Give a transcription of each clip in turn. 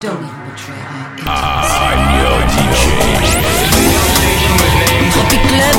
Don't even betray her. I'm your DJ. Tropic club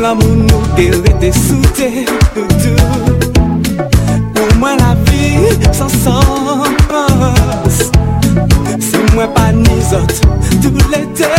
la moun nou dele te soute Pou mwen la vi san sens Se mwen pa nizot tout l'ete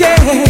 yeah.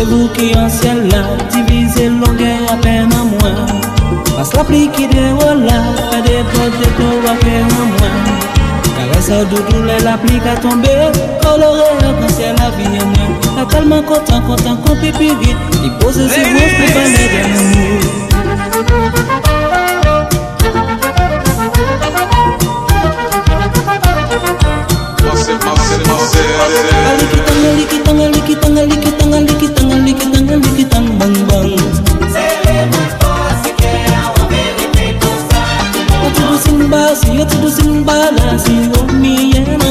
Se vous qui en ciel là, divisez longueur à peine en moins. Passe la pluie qui déroule là, pas des potes de taux à peine en moins. Caresse à doudou, la pluie qui a tombé, coloré à ciel la vie en moins. La tellement content, content qu'on peut plus vite, il pose ses mots, plus pas You're to do Simba, see me and I'm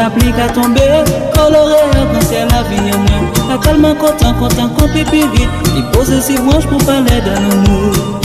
applique à tomber coloré c'est la vie en moi. Pas tellement content, content qu'on pipi vite. Il pose ses branches pour parler d'un amour.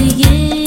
yeah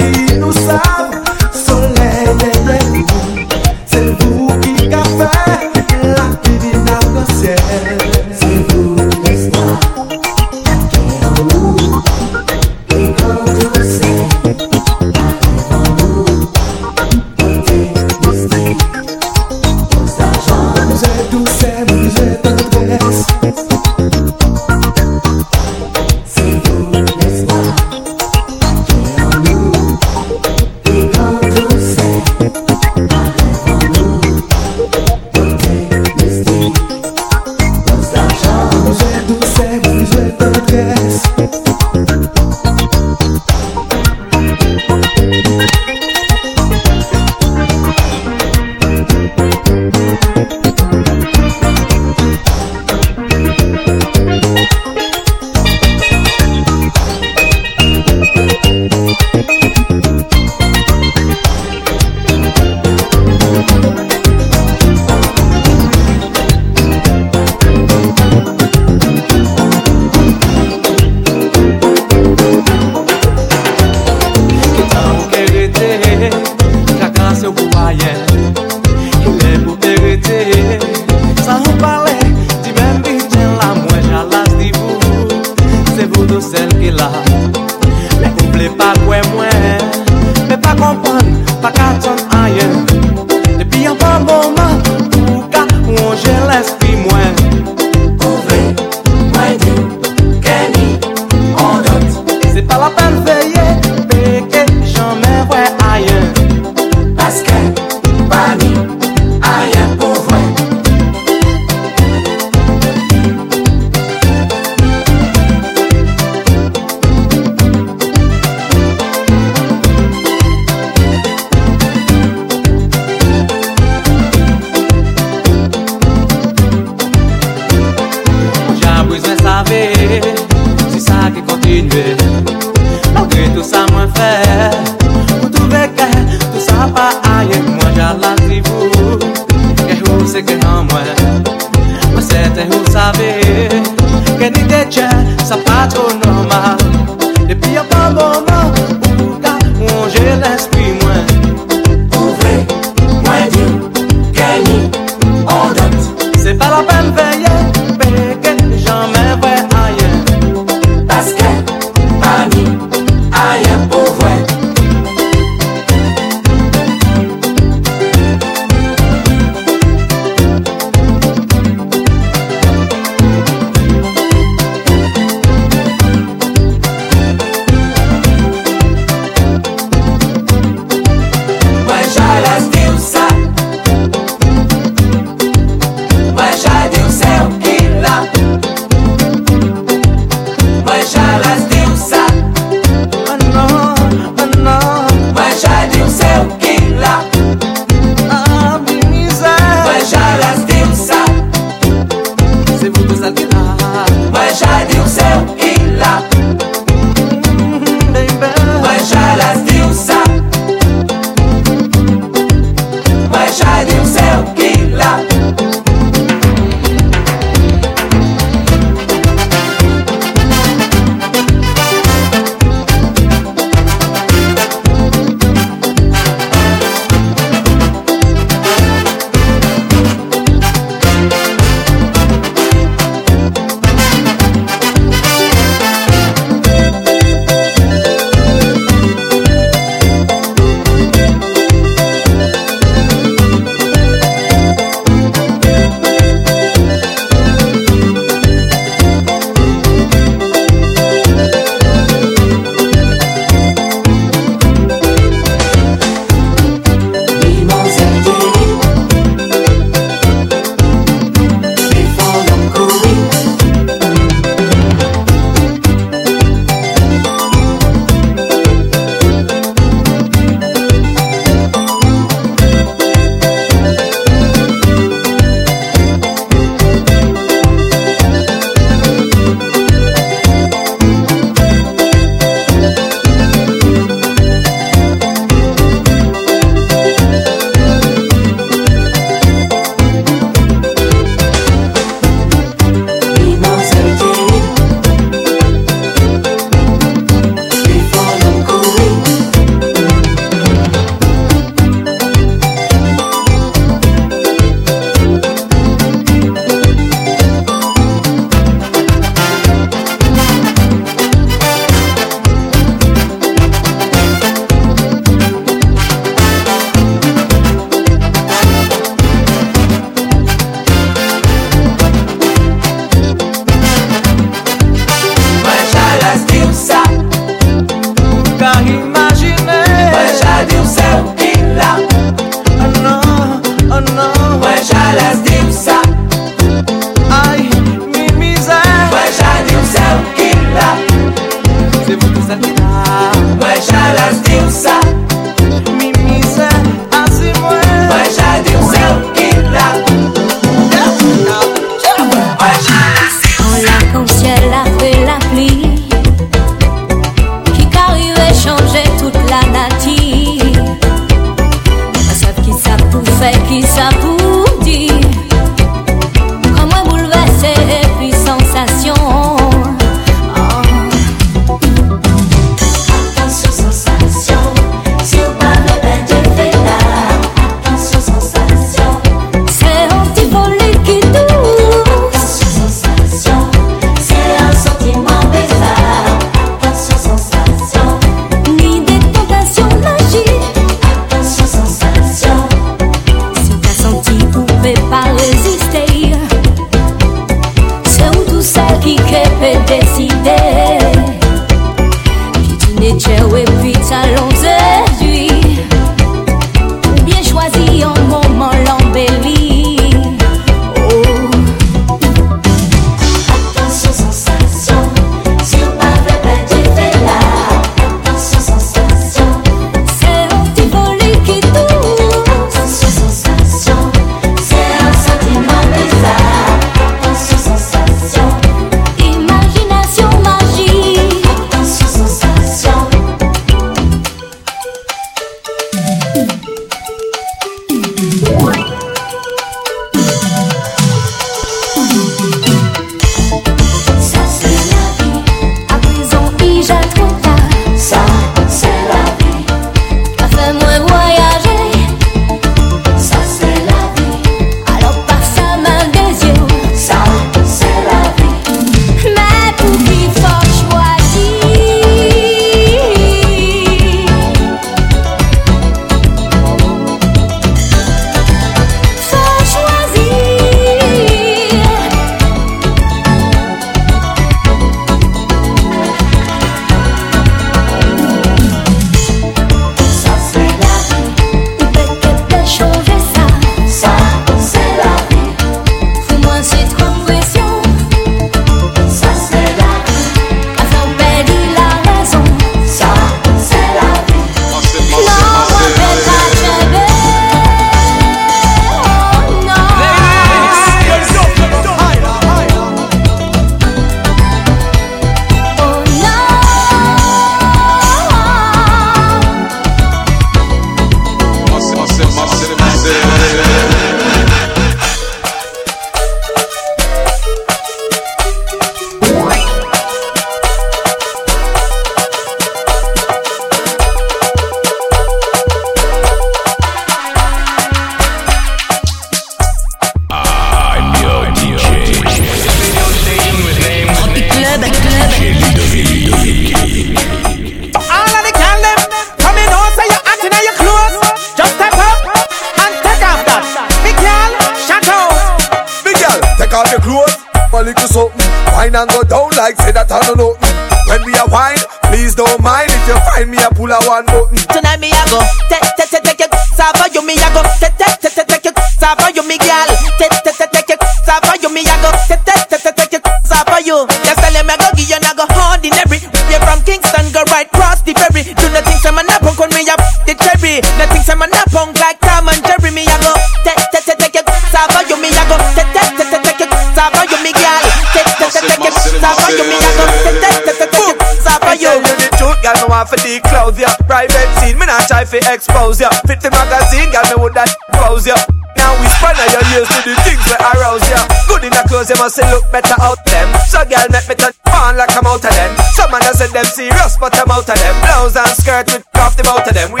want for clothes ya. Private scene, me not try for expose ya. Fit the magazine, girl, me would that pose ya. Now we span your ears to the things that arouse ya. Good in the clothes, you must say look better out them. So girl, make me turn on like I'm out of them. Some man a said them serious, but I'm out of them. Blouse and skirt with off the bout of them. We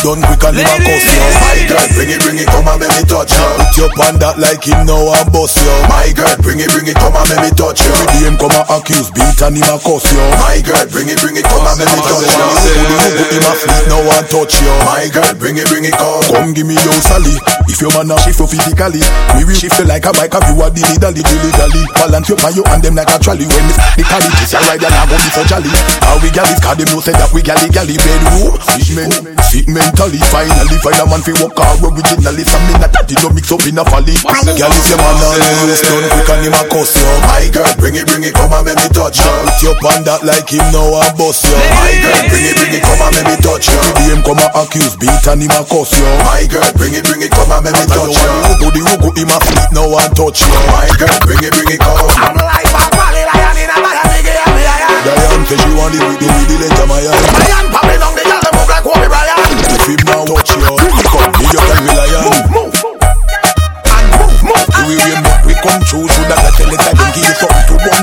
man on no use done quick and him a cuss you. My girl, bring it, bring it, come and make me touch you. Put your pan that like him now and bust you. My girl, bring it, bring it, come and make me touch you. Every him come and accuse beat and him a cuss you. My girl, bring it, bring it, come and make me touch you. Put him a fleet now and touch you. My girl, bring it, bring it, come. Come give me your sally. If your man a shift you physically, we will shift you like a bike. Have you a dilly dally, dilly dally. Balance your pan you and them like a trolley. When me the cali, this your ride and I go be so jolly. How we galley, cause them know say that we galley galley bedroom. Fish men, sick mentally. Finally find a man fi walk out originally. Some me not that it don't mix up in a folly. Girl, if your man a no use done quick and him a cuss you. My girl, bring it, bring it, come and make me touch you. Put your pan that like him now and bust you. My girl, bring it, bring it, come and make me touch you. Day him come and accuse beat and him a cuss you. My girl, bring it, bring it, come and make me touch you. Go the rugo him a fleet now and touch you. My girl, bring it, bring it, come. I'm like a valley lion in a bag of nigga, yeah, me, yeah, yeah. Diane say she want it with the with the of my eye. Kobe Bryant. If him now touch you, come me you can rely on. Move, and move, move. We make we come true, so that I tell it I can give you something to run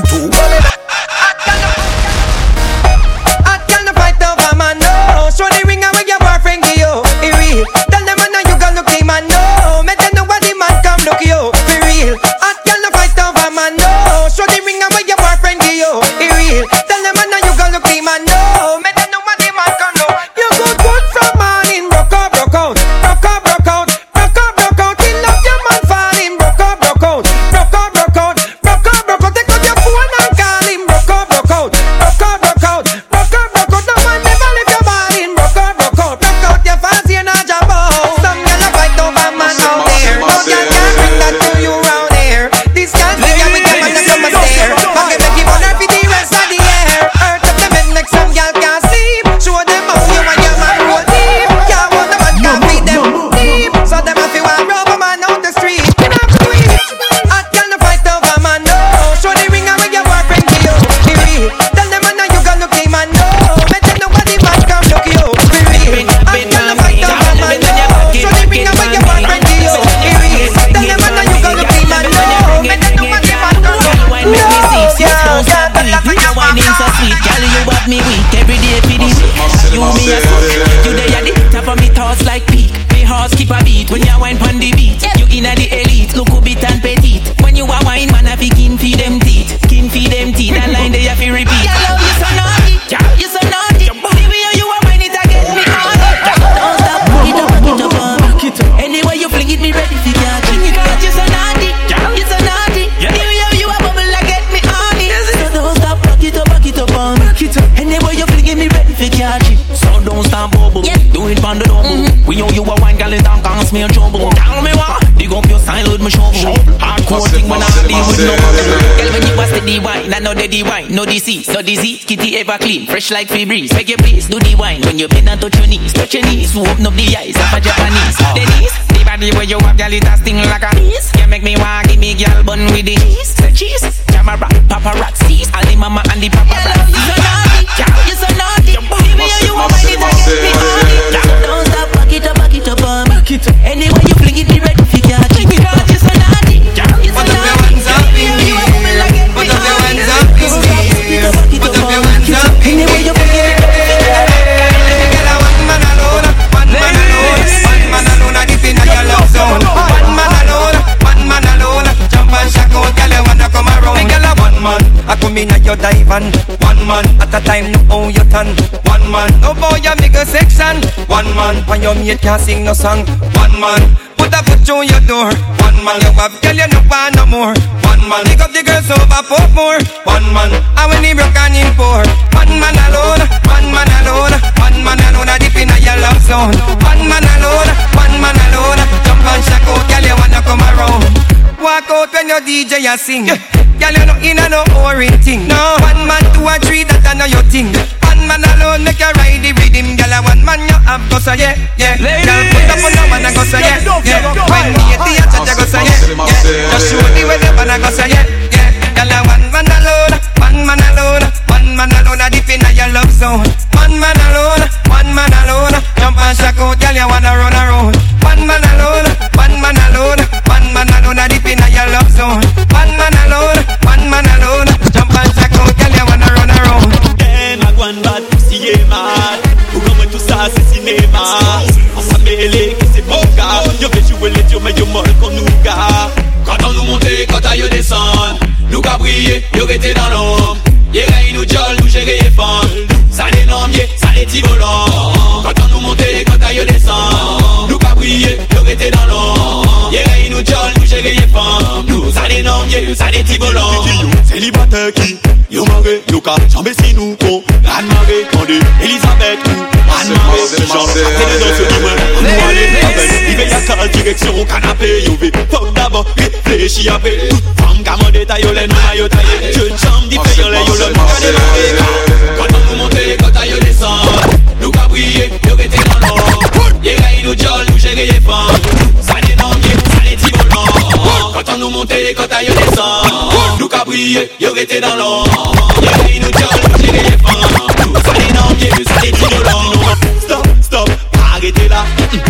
wine, no disease, no disease. Kitty ever clean, fresh like Febreze. Make you please do the wine when you bend and touch your knees, touch your knees. Open up the eyes of a Japanese. Denise, the body where you have, girl, it a sting like a bees. You make me want give me girl bun with the cheese. Say cheese, camera, paparazzi, all the mama and the paparazzi. You so naughty, you so naughty. The way you a wine, it a get me it. Don't stop, back it up, back it up me. Anyway you fling it, be ready you dive on. One man at a time, no how you turn. One man, no boy you make a section. One man, when your mate can't sing no song. One man, put a foot through your door. One man, you have girl you no want no more. One man, pick up the girls over pop more. One man, and when he broke and him poor. One man alone, one man alone, one man alone, deep in your love zone. One man alone, one man alone, jump and shack out, girl you wanna come around. Walk out when your DJ a sing. Girl you no in a no boring thing. No, one man, two or three, that I know your thing. One man alone make you ride the rhythm, girl. And one man you have go so yeah, yeah. Girl put up on the one and go so yeah, yeah. When me at the chat you go so yeah, yeah. Just show the way the one and go so yeah, yeah. Girl and one man alone, one man alone, one man alone. A deep in your love zone. One man alone, one man alone. Jump and shack out, girl. You wanna run around. One réfléchir après Toute femme gamin détail, yo les nous maillot taillé Je jambe différent, les yo le monde à démarrer Quand on nous monte, quand aille descend Nous ka briller, yo rete dans l'or Yé rey nous jol, nous gérer les femmes. Ça n'est non, yé, ça n'est ti volant Quand on nous monte, quand aille descend Nous ka briller, yo rete dans l'or Yé rey nous jol, nous gérer les femmes. Ça n'est non, yé, ça n'est ti volant Stop, stop, arrêtez là. Will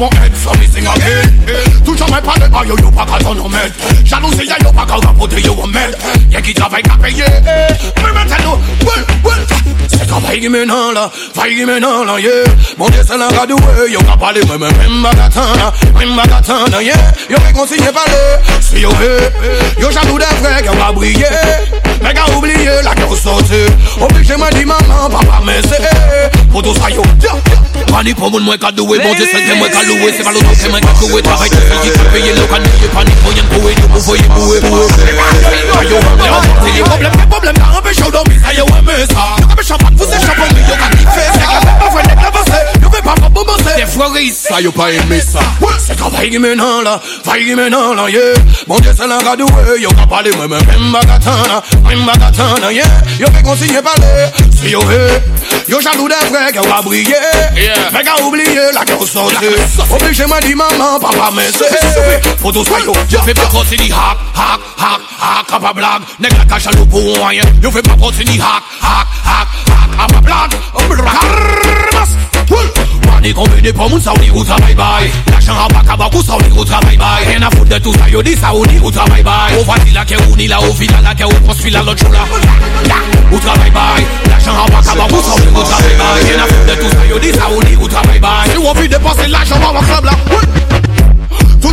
pas qu'à yo bon être sur les signes Toujours me parle de yo yo pas quand on en met Jalousie yo pas on vote yo met Y'a qui travaille qu'à payer Mais maintenant, well, well. C'est travail qui maintenant là, faille qui maintenant là, yeah Mon Dieu c'est l'un gadoué, yo qu'à parler même même bagatana Même bagatana, yeah. Yo réconcilié parler, si yo hey Yo jaloux des frères qui ont briller Mais qu'a oublié la gueule sortie Obligé m'a dit maman, papa mais c'est Pour tout ça yo, yeah, yeah Panique pour moun mwen ka doué, mon Dieu c'est que moi ka loué C'est pas l'autre que moi ka coué, travail de fille qui paye le can payer Panique pour y'en coué, yo pour voyer boué Yo, c'est les problèmes, les problèmes T'as empêché au dormir, ça yo aimé ça Yo ka be champagne, vous c'est champagne, mais yo ka kiffé C'est que pas vrai, n'est avancé Pas pas bomber Des fois ça yo pas aimé ça. C'est travail qui maintenant là, faille qui maintenant là, yeah. Mon Dieu c'est l'un ka doué, yo ka parler Moi même même bagatana, même bagatana, yeah. Yo fait consigner parler, si hey. Yo jaloux des frères qui ont brillé Mais qu'a oublié la sortie Obligé m'a dit maman, papa mais c'est Pour tout ça yo, yo fait pas continuer hack, hack, hack, hack, à pas blague. Nèg la cache à l'eau pour rien? Yo fait pas continuer hack, hack, hack, hack, à pas blague Panique on veut des pommes, ça on dit ou travail bye. L'argent à pas cabak ou ça ou travail bye. Rien à foutre de tout ça yo on dit ou travail bye. Au voici la que ou ni la au final la que ou construit la l'autre jour là. Ou travail bye. L'argent à pas cabak ou ça on dit ou travail bye. Rien à foutre de tout ça yo on dit ou travail bye. Si on veut dépenser l'argent dans le club là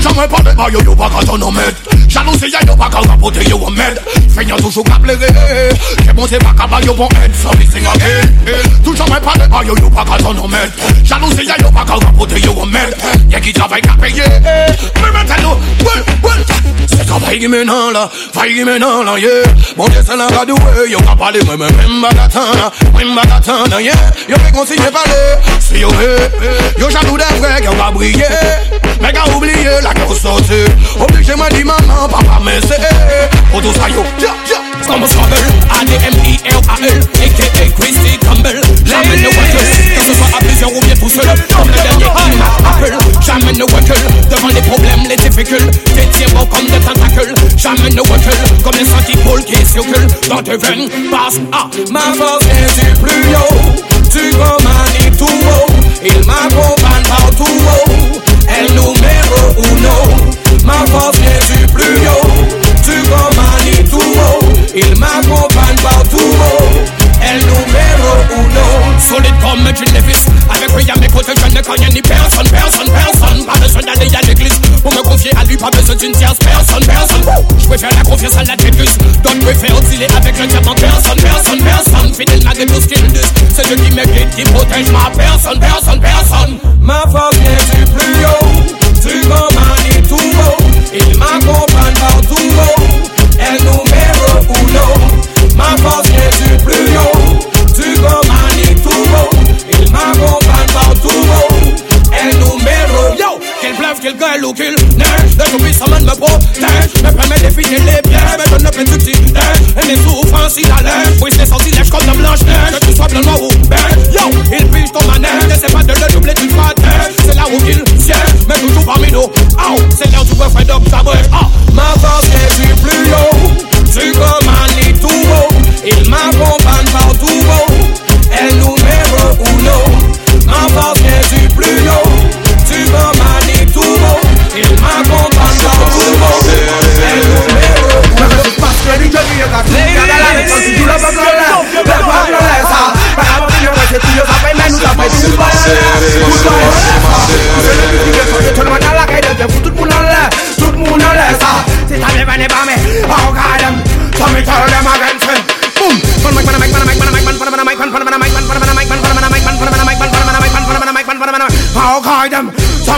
Toujours me parle de yo yo pas quand on en met Jalousie y'a yo pas quand rapoter yo en med Feignant toujours qu'à pleurer. Que bon c'est pas qu'à yo bon aide So missing again Toujours me parle de yo yo pas quand on en met Jalousie y'a yo pas quand rapoter yo en med Y'a qui travaille qu'à payer. Mais maintenant, well, well C'est travail qui maintenant là, faille qui maintenant là, yeah. Mon Dieu c'est l'un gadoué, yo qu'à parler Moi même même bagatana, même bagatana, yeah. Yo fait consigner parler, si yo hey Yo jaloux des frères qui ont briller Mais qu'a oublié la gueule sortie Obligé m'a dit maman, papa mais c'est Pour tout ça yo, yeah, yeah Comme Trouble, A-D-M-I-L-A-E A.K.A. Christy ou bien tout seul. Comme le dernier Apple Jamais ne recule devant les problèmes, les difficultés T'es bon comme des tentacules. Jamais ne recule comme les sentiers qui circulent Dans tes veines passe à Ma force est du plus haut. Tu commandes tout haut. Il m'accompagne partout haut. El numéro uno Ma force est du plus haut. Commandes tout haut. Il m'accompagne partout haut. El numéro uno Solide comme Jim Davis Avec lui à mes côtés je ne connais ni personne, personne, personne. Pas besoin d'aller à l'église Pour me confier à lui, pas besoin d'une tierce personne, personne. Je préfère la confiance à la tétus D'autres préfèrent dealer avec le diamant Personne, personne, personne. Fidèle malgré tout ce qu'ils disent. C'est Dieu qui me guide, qui protège ma personne, personne, personne. Ma force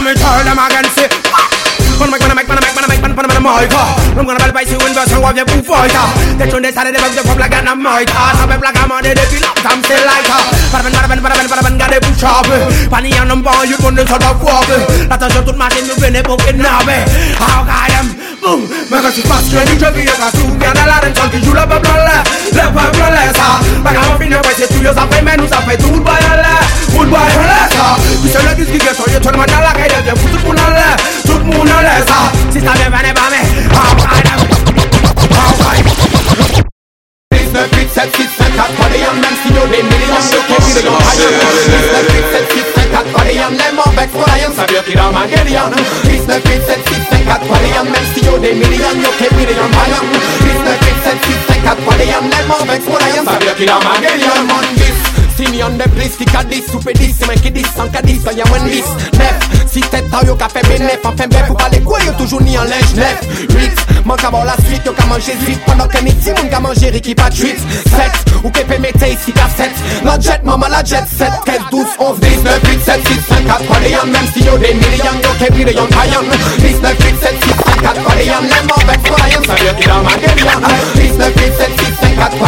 So me tell them again, say, Panama, Panama, Panama, Panama, Panama, Panama, Mica. I'm gonna buy you in version of your boot fighter. They turn their side of the bug, the public and a mica. So me black, I'm on the feel up, I'm still lighter. Paraben, paraben, paraben, paraben, got a boot shop. Funny and I'm born, you couldn't sort of walk. That's a shot to machine, you've been a book in Nabe. Eh. How I am. Boom, mega si fast, ready to be a cartoon. Got a lot of talking, you love a brother, love a brother. Back up in your voice, two years of payment, who's a pay tool by a lad. 부활해서 미션을 느끼게 소유 철만 날라가 See me on the place, kick a this, stupid this, make it this, sank a this, I am on this, left, Si tèt taw yo ka fe benef An fen bef ou pale kwe yo toujou ni en lej nef 8, man ka bon la suite yo ka manje zvit Pendan ke ni ti moun ka manje riki pa chuit 7, ou kepe mete isi ka 7 La jet maman la jet 7, 13, 12, 11, 19, 8, 7, 6, 5, 4 Pade yon mem si yo de milyon yo ke vire yon payan 19, 8, 7, 6, 5, 4 ma 19, 8, 7, 6, si yo yo yon 19, 8, 7, 6, 5, 4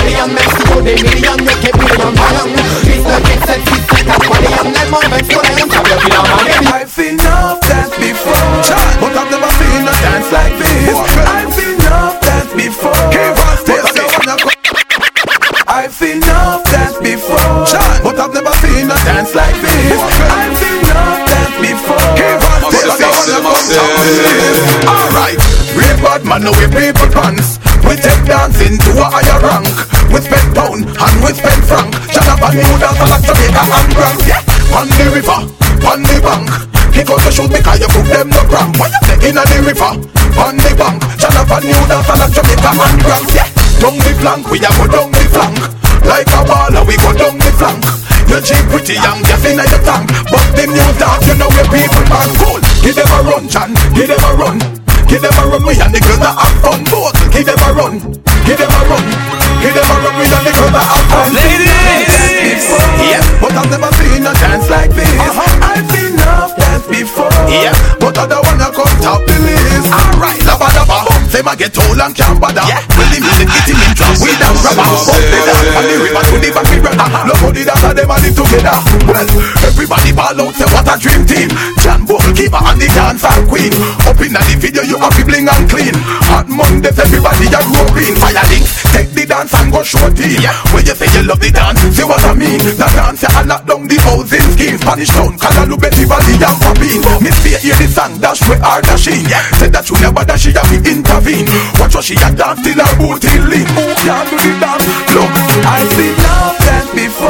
I've seen enough dance before, but I've never seen a dance like this. I've seen enough dance before, but I don't wanna go. I've seen enough dance before, but I've never seen a dance like this. I've seen enough dance before, but I don't wanna go. Alright, real bad man, no we people pants. We take dancing to a higher rank. We spend pound and we spend franc. Shut up and new dance like Jamaica and Grand. Yeah, on the river, on the bank. Kick out the shoes because you put them no cramp. Why you say in the river, on the bank. Shut up and new dance like Jamaica and Grand. Yeah, down the flank, we a go down the flank. Like a baller, we go down the flank. You cheap pretty young, just in your tank. But the new dance, you know where people man cool. Give them a run, Chan, give them a run. Give them a run, we and the girls that have fun. Both, give them a run, give them a run. Give them a run, we and the girls that have fun. Ladies, yeah, but I've never seen don't wanna come top the list. Alright, lava lava, say my get old and can't bother. Yeah, well the music get him in trouble. We dance rubber, but they dance on the river to the back we brother. Nobody dance and them a live together. Well, everybody ball out, say what a dream team. John Bull keeper and the dancer queen. Up in the video, you have to bling and clean. Hot Mondays, everybody a roping. Fire link, take the dance and go show team. When you say you love the dance, see what I mean. The dance you lock down the house in scheme Spanish town, Kalalu, Betty Valley and Papin Miss Faye hear the song, dash we are dashing Said that you never dash, she have to intervene Watch what she a dance till her booty lean Who can do the dance? Look, I've seen love dance before.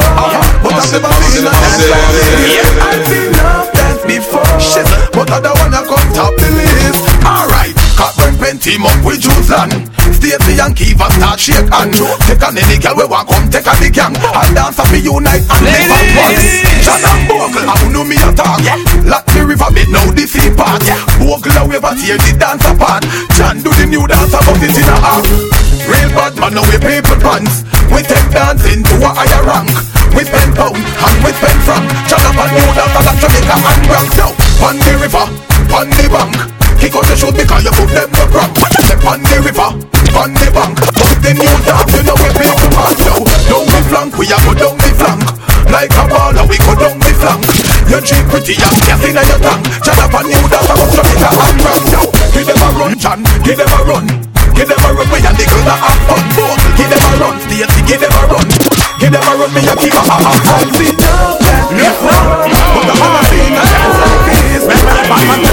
But I've never seen a dance like this I've seen love dance before. Shit, But I don't wanna come top the list. Alright, Cockburn pen team up with Juiceland Stacey and Keiva start shake hand Take on any girl we want come take on the gang I'll dance and unite and live at once. John and Bogle, I know me attack Lock the river bed now the sea part Bogle a wave a tear the dance apart. John do the new dance about it in a half Real bad man now we people pants. We take dancing to a higher rank. We spend pound and we spend franc John up a new dance like Jamaica and Bronx Now, on the river, on the bank. Kick out the shoot because you put them the crap Step on the river, on the bank But the new dance, you know we people man Now, down. The flank, we a go down the flank. Like a baller, we go down the flank. You cheap pretty and gas in your tank. John up a new dance, I go Jamaica and Bronx Now, give them a run, John, give them a run. Give them a run, we the girls that have fun. Both, give them a run, Stacey, give them a run. Give them a run, me a keep a ha ha ha See now, that before But I wanna see a dance like this Bad man, tell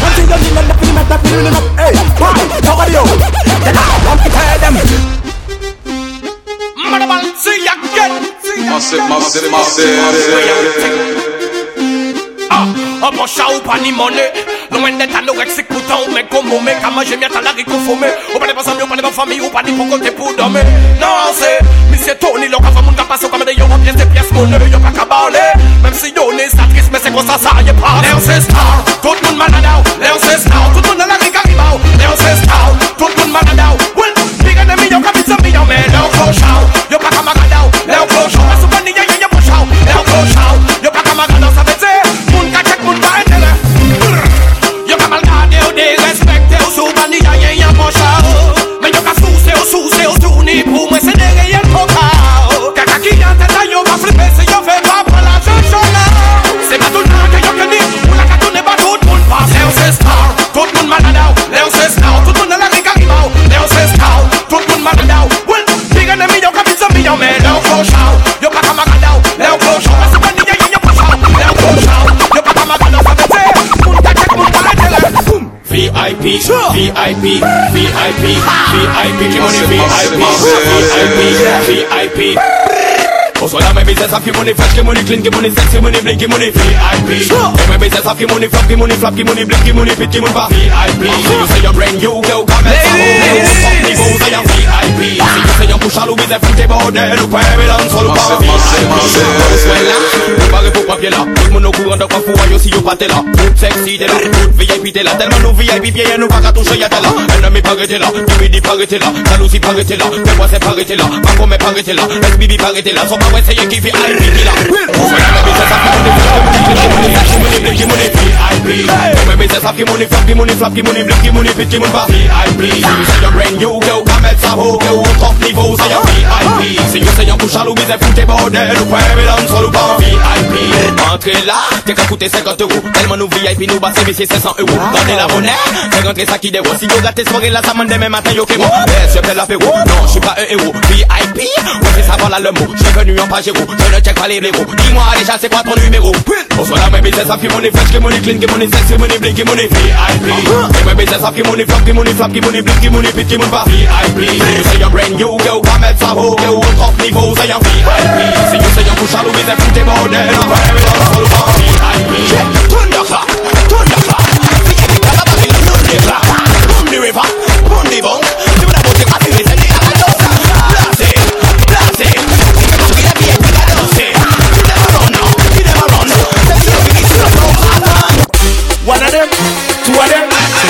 on it, you. Hey, why? Nobody else. Then I want to tell them. Motherman, see ya again. Massive, massive, massive. Ah, un bon chat ou pas ni monnaie. Loin d'être anorexique, pourtant on met comme on met. Quand j'ai mis à la rico fumé. Ou pas les pas ou pas les famille, ou pas ni pour pour dormir. Non, c'est Monsieur Tony, l'on va mon capacité comme des euros, pièces, des pièces, mon œil, y'a pas qu'à parler. Même si on est ça triste, quoi ça, ça, y'a pas. Léon c'est star, tout le monde malade, Léon c'est star, le monde à la VIP, VIP, VIP, VIP, money. VIP, VIP, VIP. Also now my business have money fresh, give money clean, give money sexy, money blink, give money VIP. Hey, my business have money flop, give money flop, give money blink, give money pit, give money VIP. See you say you're brand new, girl, come and follow. Fuck the goals, I am VIP. See you say you're push all with the foot, bordel, ou pas, mais dans sol, pas VIP. Préparé pour papier là, tout le monde au courant de quoi faut, yo si yo pas t'es là. Tout sexy, t'es là, tout VIP, t'es là, tellement nous VIP, vieille, nous pas qu'à toucher, y'a t'es là. Ennemi arrêté là, Dimidi pas arrêté là, jalousie pas arrêté là, fais-moi c'est pas arrêté là, Marco mais pas arrêté là, SBB pas arrêté là, son pas ouais, c'est y'a qui fait IP là. My business have money, flop, money, flop, money, blink, money, pit, money, pas VIP. See you say you're brand new, girl, come at sa ho, girl, top niveau, c'est y'a VIP. See you say you're push à l'oubli, c'est fouté bordel, ou pas, mais dans sol ou pas VIP. Entrez là, t'es qu'à coûter 50 euros, tellement nous VIP, nous bassez, mais c'est 500 euros. Donnez la monnaie, fais rentrer ça qui déroule. Si yo gâté soirée là, ça m'en demain matin, yo, que bon. Yes, je fais l'apéro, non, je suis pas un héros. VIP, on fait savoir là le mot, j'suis venu en page héros, je ne check pas les blaireaux. Dis-moi déjà, c'est quoi ton numéro? Bonsoir là, mes business, have money fresh, give money clean, give money sexy, money blink, give money VIP. Hey, my business, have money flop, give money flop, give money blink, give money pit, give money pas VIP. You say you're brand new, girl, come at sa ho, girl, top niveau, c'est un VIP. See you say you're push all with the foot, bordel, I'm very on solo pas VIP. Thunderclap, thunderclap, thunderclap, boom the river, boom the bunk,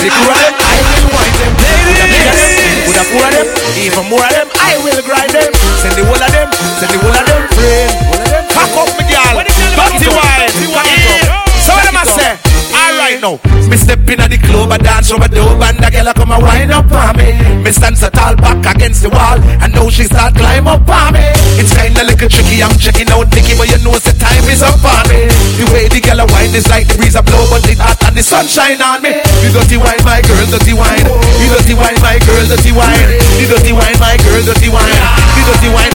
them, three of them, I will wind them. Ladies, with a four of them, even more of them, I will grind them. Send the whole of them, send the whole of them. Friend. Cock up now, me step in at the club, I dance over the and the girl a come and wind up on me. Me stand so tall back against the wall, and now she start climb up on me. It's kinda little tricky, I'm checking out Nicky, but you know the time is up on me. The way the girl a wine is like the breeze a blow, but it hot and the sunshine on me. You dirty wine, my girl, dirty wine. You dirty wine, my girl, dirty wine. You dirty wine, my girl, dirty wine.